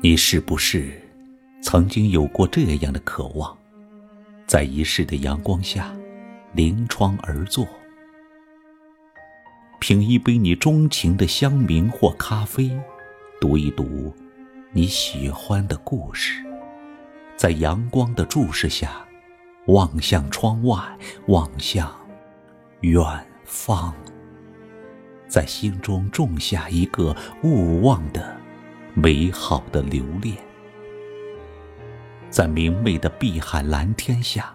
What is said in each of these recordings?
你是不是曾经有过这样的渴望，在一世的阳光下临窗而坐，品一杯你钟情的香茗或咖啡，读一读你喜欢的故事，在阳光的注视下，望向窗外，望向远方，在心中种下一个勿忘的。美好的留恋，在明媚的碧海蓝天下，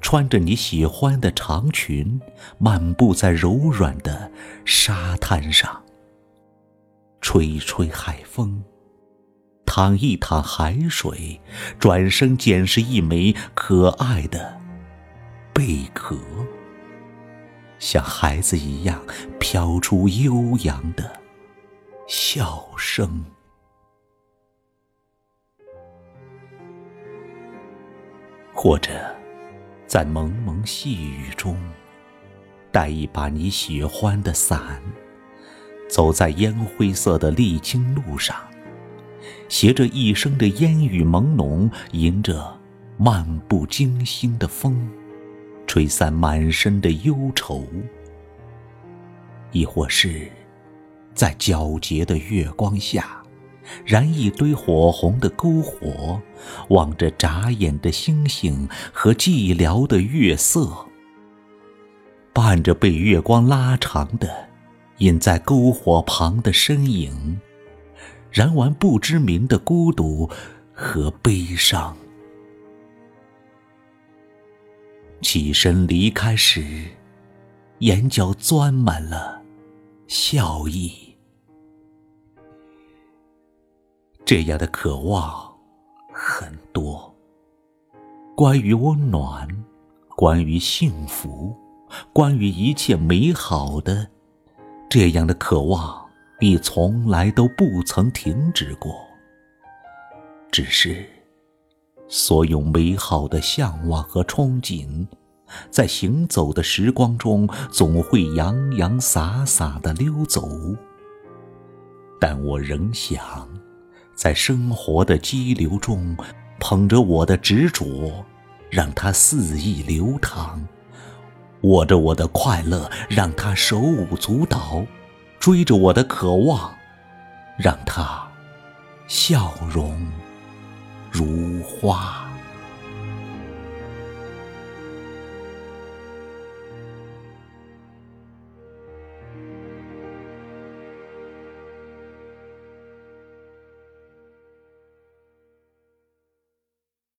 穿着你喜欢的长裙，漫步在柔软的沙滩上，吹吹海风，淌一淌海水，转身捡拾一枚可爱的贝壳，像孩子一样飘出悠扬的笑声。或者，在蒙蒙细雨中，带一把你喜欢的伞，走在烟灰色的沥青路上，携着一生的烟雨朦胧，迎着漫不经心的风，吹散满身的忧愁；亦或是，在皎洁的月光下。燃一堆火红的篝火，望着眨眼的星星和寂寥的月色，伴着被月光拉长的隐在篝火旁的身影，燃完不知名的孤独和悲伤。起身离开时，眼角钻满了笑意。这样的渴望很多，关于温暖，关于幸福，关于一切美好的，这样的渴望，你从来都不曾停止过。只是，所有美好的向往和憧憬，在行走的时光中，总会洋洋洒洒的溜走。但我仍想。在生活的激流中，捧着我的执着，让它肆意流淌；握着我的快乐，让它手舞足蹈；追着我的渴望，让它笑容如花。